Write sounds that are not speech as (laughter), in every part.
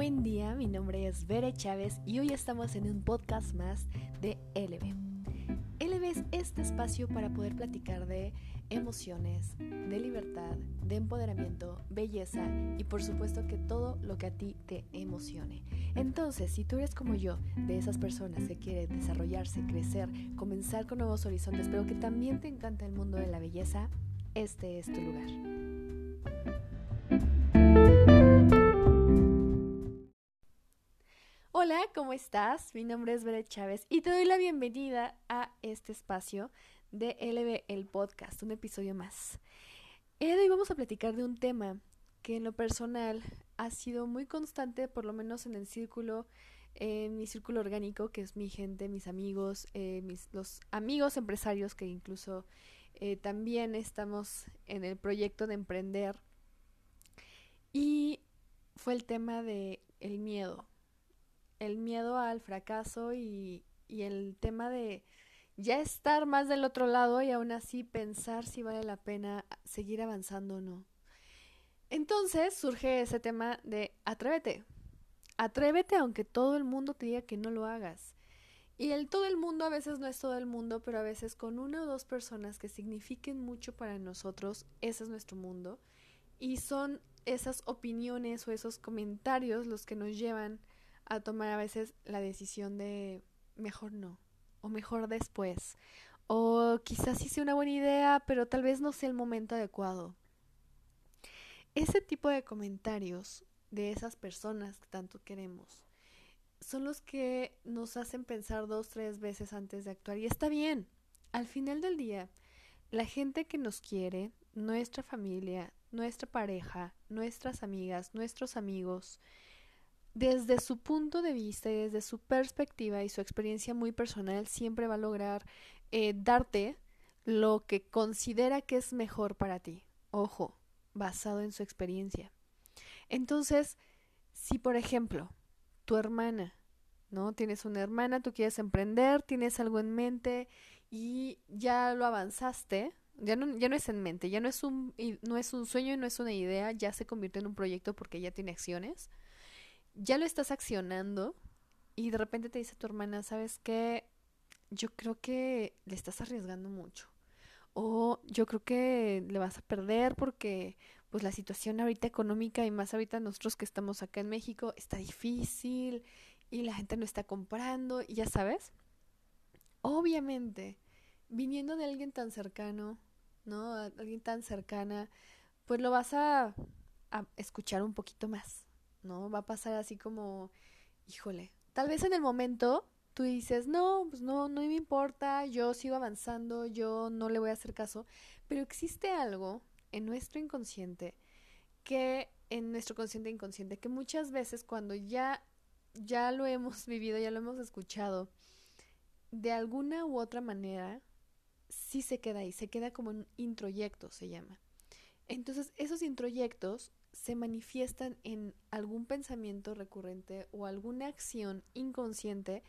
buen día, mi nombre es Bere Chávez y hoy estamos en un podcast más de LB. LB es este espacio para poder platicar de emociones, de libertad, de empoderamiento, belleza y por supuesto que todo lo que a ti te emocione. Entonces, si tú eres como yo, de esas personas que quieren desarrollarse, crecer, comenzar con nuevos horizontes, pero que también te encanta el mundo de la belleza, este es tu lugar. Hola, ¿cómo estás? Mi nombre es Beret Chávez y te doy la bienvenida a este espacio de LB el podcast, un episodio más. El hoy vamos a platicar de un tema que en lo personal ha sido muy constante, por lo menos en el círculo, en mi círculo orgánico, que es mi gente, mis amigos, eh, los amigos empresarios que incluso eh, también estamos en el proyecto de emprender. Y fue el tema de miedo, el miedo al fracaso y, y el tema de ya estar más del otro lado y aún así pensar si vale la pena seguir avanzando o no. Entonces surge ese tema de atrévete. Atrévete aunque todo el mundo te diga que no lo hagas. Y el todo el mundo a veces no es todo el mundo, pero a veces con una o dos personas que signifiquen mucho para nosotros, ese es nuestro mundo. Y son esas opiniones o esos comentarios los que nos llevan a tomar a veces la decisión de mejor no, o mejor después, o quizás sea una buena idea, pero tal vez no sea el momento adecuado. Ese tipo de comentarios de esas personas que tanto queremos son los que nos hacen pensar dos, tres veces antes de actuar. Y está bien. Al final del día, la gente que nos quiere, nuestra familia, nuestra pareja, nuestras amigas, nuestros amigos, desde su punto de vista y desde su perspectiva y su experiencia muy personal, siempre va a lograr eh, darte lo que considera que es mejor para ti. Ojo, basado en su experiencia. Entonces, si por ejemplo, tu hermana, ¿no? Tienes una hermana, tú quieres emprender, tienes algo en mente y ya lo avanzaste, ya no, ya no es en mente, ya no es un, no es un sueño y no es una idea, ya se convierte en un proyecto porque ya tiene acciones ya lo estás accionando y de repente te dice tu hermana, ¿sabes qué? Yo creo que le estás arriesgando mucho. O yo creo que le vas a perder porque pues la situación ahorita económica y más ahorita nosotros que estamos acá en México está difícil y la gente no está comprando y ya sabes. Obviamente, viniendo de alguien tan cercano, ¿no? Alguien tan cercana, pues lo vas a, a escuchar un poquito más. ¿No? Va a pasar así como, híjole, tal vez en el momento tú dices, no, pues no, no me importa, yo sigo avanzando, yo no le voy a hacer caso, pero existe algo en nuestro inconsciente que en nuestro consciente inconsciente que muchas veces cuando ya ya lo hemos (laughs) vivido, ya lo hemos escuchado, de alguna u otra manera sí se queda ahí, se queda como un introyecto se llama. Entonces, esos introyectos se manifiestan en algún pensamiento recurrente o alguna acción inconsciente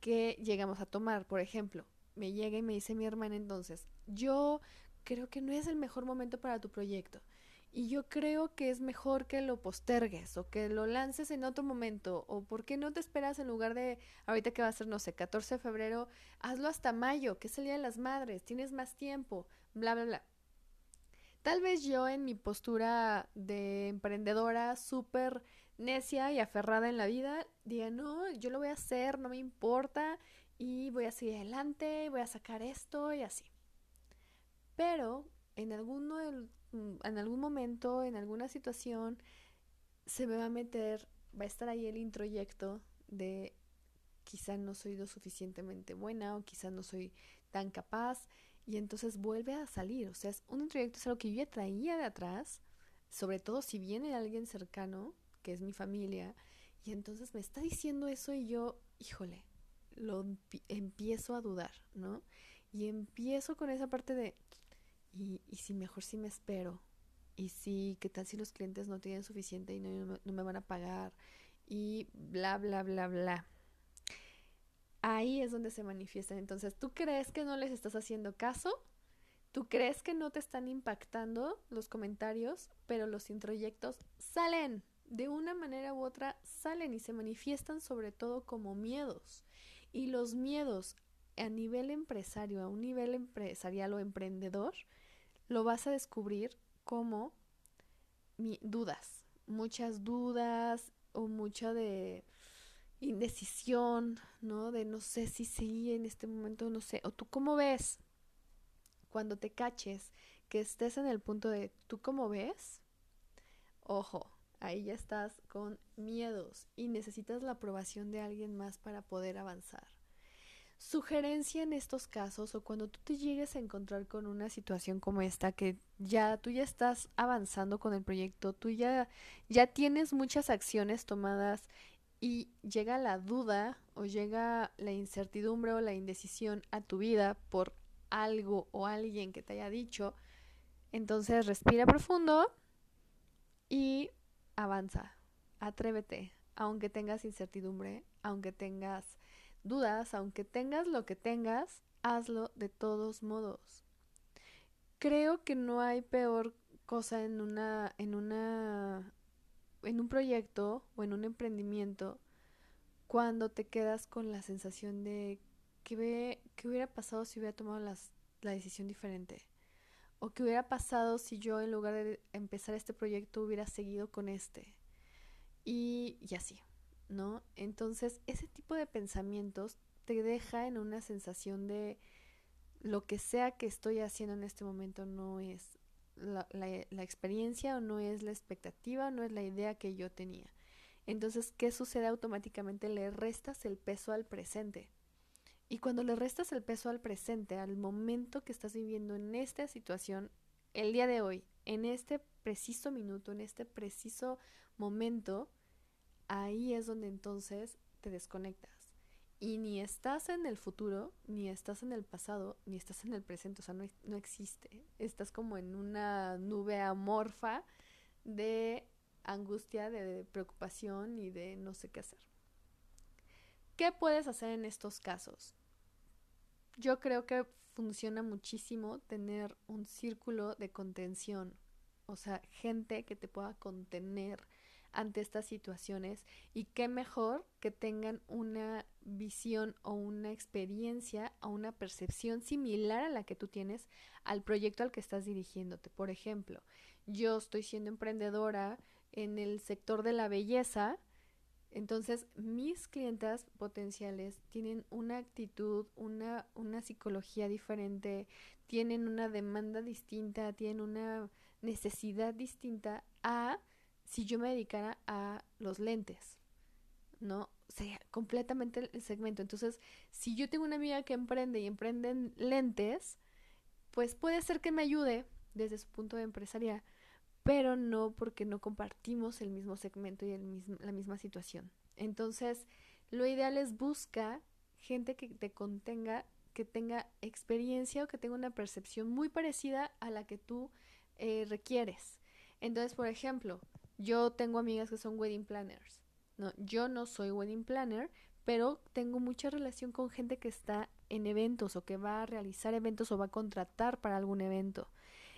que llegamos a tomar. Por ejemplo, me llega y me dice mi hermana entonces, yo creo que no es el mejor momento para tu proyecto. Y yo creo que es mejor que lo postergues o que lo lances en otro momento. O por qué no te esperas en lugar de ahorita que va a ser, no sé, 14 de febrero, hazlo hasta mayo, que es el Día de las Madres, tienes más tiempo, bla, bla, bla. Tal vez yo en mi postura de emprendedora súper necia y aferrada en la vida, diga, no, yo lo voy a hacer, no me importa y voy a seguir adelante, voy a sacar esto y así. Pero en, alguno mm, en algún momento, en alguna situación, se me va a meter, va a estar ahí el introyecto de quizá no soy lo suficientemente buena o quizá no soy tan capaz y entonces vuelve a salir. O sea, es un introyecto es algo que yo ya traía de atrás, sobre todo si viene alguien cercano, que es mi familia, y entonces me está diciendo eso y yo, híjole, lo empiezo a dudar, ¿no? Y empiezo con esa parte de, y, y si mejor si me espero, y si, ¿qué tal si los clientes no tienen suficiente y no, no me van a pagar? Y bla, bla, bla, bla ahí es donde se manifiestan. Entonces, ¿tú crees que no les estás haciendo caso? ¿Tú crees que no te están impactando los comentarios? Pero los introyectos salen de una manera u otra salen y se manifiestan sobre todo como miedos. Y los miedos a nivel empresario, a un nivel empresarial o emprendedor, lo vas a descubrir como dudas, muchas dudas o mucha de indecisión, ¿no? De no sé si sí en este momento, no sé. O tú cómo ves cuando te caches que estés en el punto de tú cómo ves. Ojo, ahí ya estás con miedos y necesitas la aprobación de alguien más para poder avanzar. Sugerencia en estos casos o cuando tú te llegues a encontrar con una situación como esta que ya tú ya estás avanzando con el proyecto, tú ya ya tienes muchas acciones tomadas y llega la duda o llega la incertidumbre o la indecisión a tu vida por algo o alguien que te haya dicho, entonces respira profundo y avanza, atrévete, aunque tengas incertidumbre, aunque tengas dudas, aunque tengas lo que tengas, hazlo de todos modos. Creo que no hay peor cosa en una en una en un proyecto o en un emprendimiento cuando te quedas con la sensación de que, ve, que hubiera pasado si hubiera tomado la decisión diferente o qué hubiera pasado si yo en lugar de empezar este proyecto hubiera seguido con este y, y así. ¿no? Entonces, ese tipo de pensamientos te deja en una sensación de lo que sea que estoy haciendo en este momento no es la, experiencia o no es la expectativa, no es la idea que yo tenía. Entonces, ¿qué sucede automáticamente? Le restas el peso al presente. Y cuando le restas el peso al presente, al momento que estás viviendo en esta situación, el día de hoy, en este preciso minuto, en este preciso momento, ahí es donde entonces te desconectas. Y ni estás en el futuro, ni estás en el pasado, ni estás en el presente, o sea, no, no existe. Estás como en una nube amorfa de angustia, de preocupación y de no sé qué hacer. ¿Qué puedes hacer en estos casos? Yo creo que funciona muchísimo tener un círculo de contención, o sea, gente que te pueda contener, ante estas situaciones y qué mejor que tengan una visión o una experiencia o una percepción similar a la que tú tienes al proyecto al que estás dirigiéndote. Por ejemplo, yo estoy siendo emprendedora en el sector de la belleza, entonces mis clientas potenciales tienen una actitud, una, una psicología diferente, tienen una demanda distinta, tienen una necesidad distinta a si yo me dedicara a los lentes, ¿no? Sería completamente el segmento. Entonces, si yo tengo una amiga que emprende y emprende en lentes, pues puede ser que me ayude desde su punto de empresaria, pero no porque no compartimos el mismo segmento y el mismo, la misma situación. Entonces, lo ideal es busca gente que te contenga, que tenga experiencia o que tenga una percepción muy parecida a la que tú eh, requieres. Entonces, por ejemplo, yo tengo amigas que son wedding planners. No, yo no soy wedding planner, pero tengo mucha relación con gente que está en eventos o que va a realizar eventos o va a contratar para algún evento.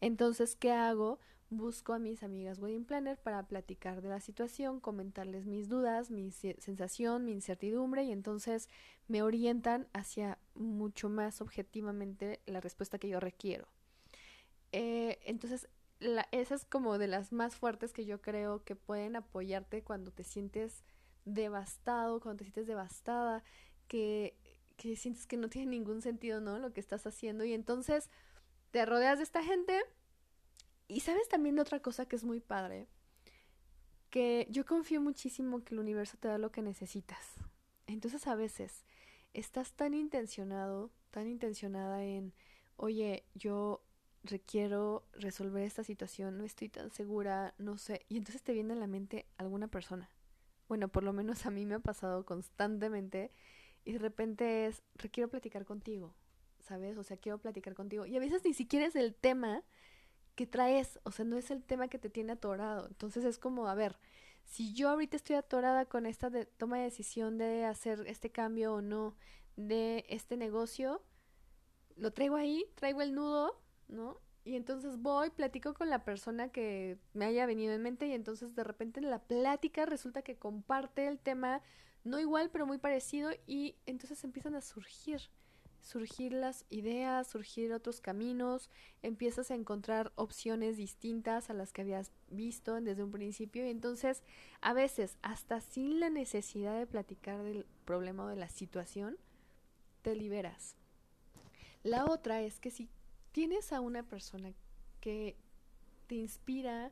Entonces, ¿qué hago? Busco a mis amigas wedding planner para platicar de la situación, comentarles mis dudas, mi sensación, mi incertidumbre y entonces me orientan hacia mucho más objetivamente la respuesta que yo requiero. Eh, entonces, esa es como de las más fuertes que yo creo que pueden apoyarte cuando te sientes devastado, cuando te sientes devastada, que, que sientes que no tiene ningún sentido, ¿no? Lo que estás haciendo. Y entonces te rodeas de esta gente. Y sabes también otra cosa que es muy padre, que yo confío muchísimo que el universo te da lo que necesitas. Entonces a veces estás tan intencionado, tan intencionada en, oye, yo requiero resolver esta situación, no estoy tan segura, no sé, y entonces te viene a la mente alguna persona. Bueno, por lo menos a mí me ha pasado constantemente y de repente es, requiero platicar contigo, ¿sabes? O sea, quiero platicar contigo. Y a veces ni siquiera es el tema que traes, o sea, no es el tema que te tiene atorado. Entonces es como, a ver, si yo ahorita estoy atorada con esta toma de decisión de hacer este cambio o no de este negocio, lo traigo ahí, traigo el nudo, ¿no? Y entonces voy, platico con la persona que me haya venido en mente y entonces de repente en la plática resulta que comparte el tema, no igual, pero muy parecido y entonces empiezan a surgir, surgir las ideas, surgir otros caminos, empiezas a encontrar opciones distintas a las que habías visto desde un principio y entonces a veces hasta sin la necesidad de platicar del problema o de la situación, te liberas. La otra es que si tienes a una persona que te inspira,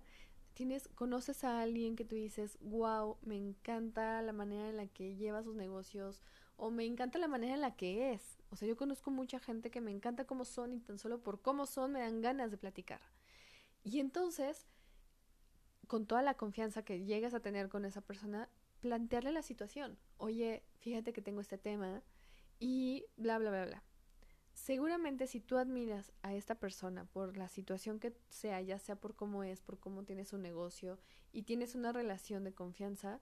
tienes, conoces a alguien que tú dices, wow, me encanta la manera en la que lleva sus negocios o me encanta la manera en la que es. O sea, yo conozco mucha gente que me encanta cómo son y tan solo por cómo son me dan ganas de platicar. Y entonces, con toda la confianza que llegas a tener con esa persona, plantearle la situación. Oye, fíjate que tengo este tema y bla, bla, bla, bla. Seguramente si tú admiras a esta persona por la situación que sea, ya sea por cómo es, por cómo tiene su negocio y tienes una relación de confianza,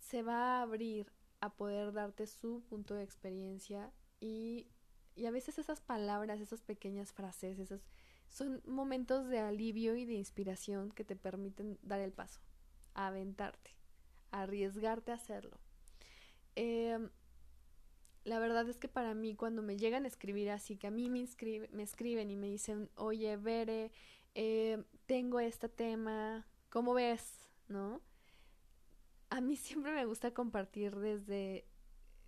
se va a abrir a poder darte su punto de experiencia y, y a veces esas palabras, esas pequeñas frases, esos son momentos de alivio y de inspiración que te permiten dar el paso, aventarte, arriesgarte a hacerlo. Eh, la verdad es que para mí cuando me llegan a escribir así, que a mí me, me escriben y me dicen, oye, Bere, eh, tengo este tema, ¿cómo ves? ¿No? A mí (laughs) siempre me gusta compartir desde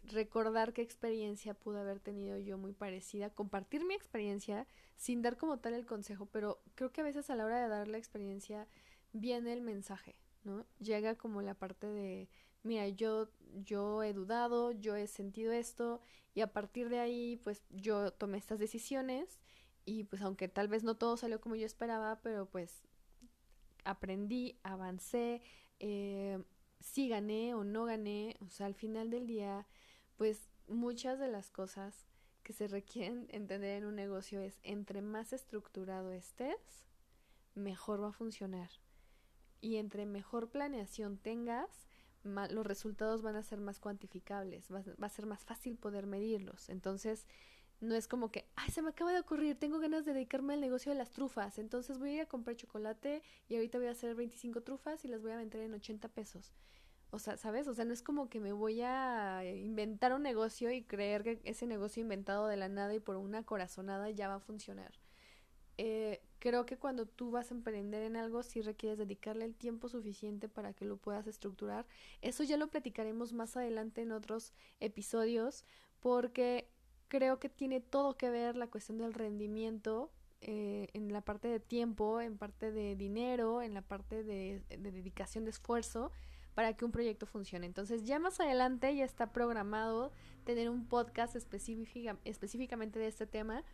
recordar qué experiencia pude haber tenido yo muy parecida, compartir mi experiencia sin dar como tal el consejo, pero creo que a veces a la hora de dar la experiencia viene el mensaje, ¿no? Llega como la parte de mira, yo, yo he dudado, yo he sentido esto y a partir de ahí pues yo tomé estas decisiones y pues aunque tal vez no todo salió como yo esperaba, pero pues aprendí, avancé, eh, sí gané o no gané, o sea, al final del día pues muchas de las cosas que se requieren entender en un negocio es entre más estructurado estés, mejor va a funcionar. Y entre mejor planeación tengas, los resultados van a ser más cuantificables, va, a ser más fácil poder medirlos. Entonces, no es como que, ay, se me acaba de ocurrir, tengo ganas de dedicarme al negocio de las trufas, entonces voy a ir a comprar chocolate y ahorita voy a hacer 25 trufas y las voy a vender en 80 pesos. O sea, ¿sabes? O sea, no es como que me voy a inventar un negocio y creer que ese negocio inventado de la nada y por una corazonada ya va a funcionar. Eh, creo que cuando tú vas a emprender en algo, sí requieres dedicarle el tiempo suficiente para que lo puedas estructurar. Eso ya lo platicaremos más adelante en otros episodios, porque creo que tiene todo que ver la cuestión del rendimiento eh, en la parte de tiempo, en parte de dinero, en la parte de, de dedicación de esfuerzo para que un proyecto funcione. Entonces ya más adelante ya está programado tener un podcast específicamente de este tema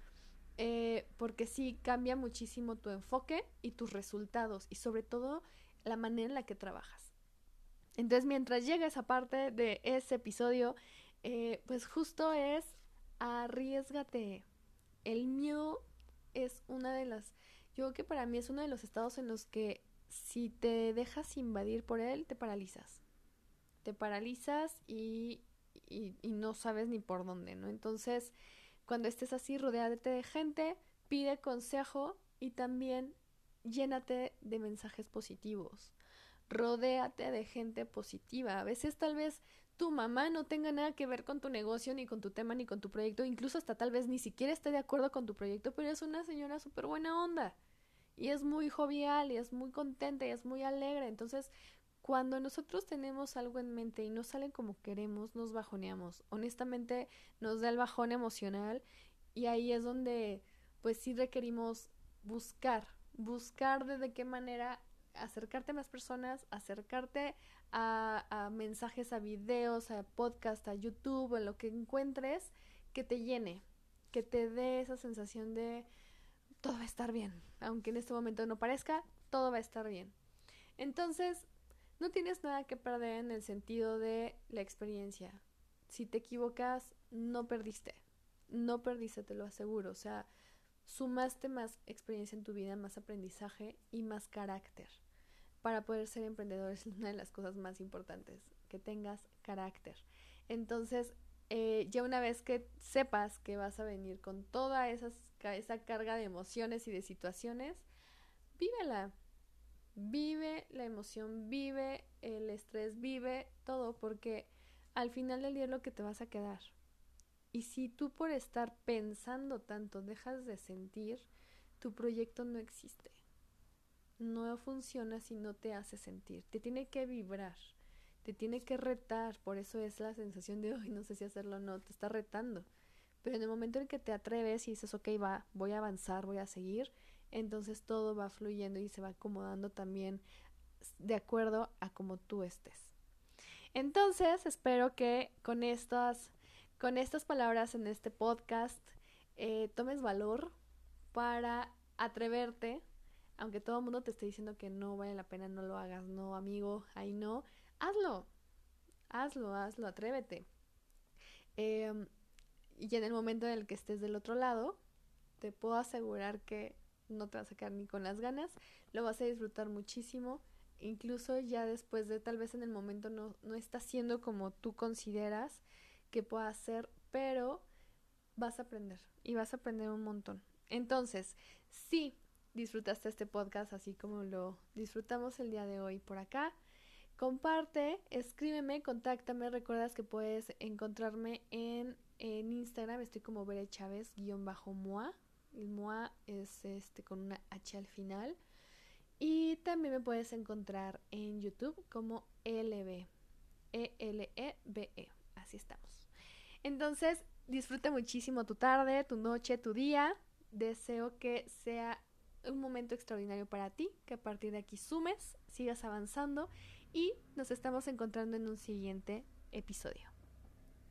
eh, porque sí cambia muchísimo tu enfoque y tus resultados y sobre todo la manera en la que trabajas. Entonces mientras llega esa parte de ese episodio, eh, pues justo es arriesgate. El miedo es una de las, yo creo que para mí es uno de los estados en los que si te dejas invadir por él, te paralizas. Te paralizas y, y, y no sabes ni por dónde, ¿no? Entonces, cuando estés así, rodeate de gente, pide consejo y también llénate de mensajes positivos. Rodéate de gente positiva. A veces tal vez tu mamá no tenga nada que ver con tu negocio, ni con tu tema, ni con tu proyecto, incluso hasta tal vez ni siquiera esté de acuerdo con tu proyecto, pero es una señora súper buena onda. Y es muy jovial, y es muy contenta, y es muy alegre. Entonces, cuando nosotros tenemos algo en mente y no sale como queremos, nos bajoneamos. Honestamente, nos da el bajón emocional y ahí es donde pues sí requerimos buscar, buscar de qué manera acercarte a más personas, acercarte a, a mensajes, a videos, a podcast, a YouTube, en lo que encuentres que te llene, que te dé esa sensación de todo va a estar bien, aunque en este momento no parezca, todo va a estar bien. Entonces, no tienes nada que perder en el sentido de la experiencia. Si te equivocas, no perdiste. No perdiste, te lo aseguro. O sea, sumaste más experiencia en tu vida, más aprendizaje y más carácter. Para poder ser emprendedor es una de las cosas más importantes, que tengas carácter. Entonces, eh, ya una vez que sepas que vas a venir con esas esa carga de emociones y de situaciones, vívela. Vive la emoción, vive el estrés, vive todo, porque al final del día es lo que te vas a quedar. Y si tú por estar pensando tanto dejas de sentir, tu proyecto no existe. No funciona si no te hace sentir. Te tiene que vibrar, te tiene que retar. Por eso es la sensación de hoy, no sé si hacerlo o no, te está retando. Pero en el momento en que te atreves y dices, ok, va, voy a avanzar, voy a seguir, entonces todo va fluyendo y se va acomodando también de acuerdo a como tú estés. Entonces, espero que con estas, con estas palabras en este podcast eh, tomes valor para atreverte, aunque todo el mundo te esté diciendo que no vale la pena, no lo hagas, no, amigo, ahí no, hazlo, hazlo, hazlo, atrévete. Em, y en el momento en el que estés del otro lado, te puedo asegurar que no te vas a quedar ni con las ganas, lo vas a disfrutar muchísimo, incluso ya después de tal vez en el momento no, no está siendo como tú consideras que pueda ser, pero vas a aprender y vas a aprender un montón. Entonces, si disfrutaste este podcast así como lo disfrutamos el día de hoy por acá, comparte, escríbeme, contáctame, recuerdas que puedes encontrarme en, en Instagram, estoy como Bere Chávez, guion bajo MOA, el MOA es este con una H al final. Y también me puedes encontrar en YouTube como LB. E-L-E-B-E. E. Así estamos. Entonces, disfruta muchísimo tu tarde, tu noche, tu día. Deseo que sea un momento extraordinario para ti, que a partir de aquí sumes, sigas avanzando y nos estamos encontrando en un siguiente episodio.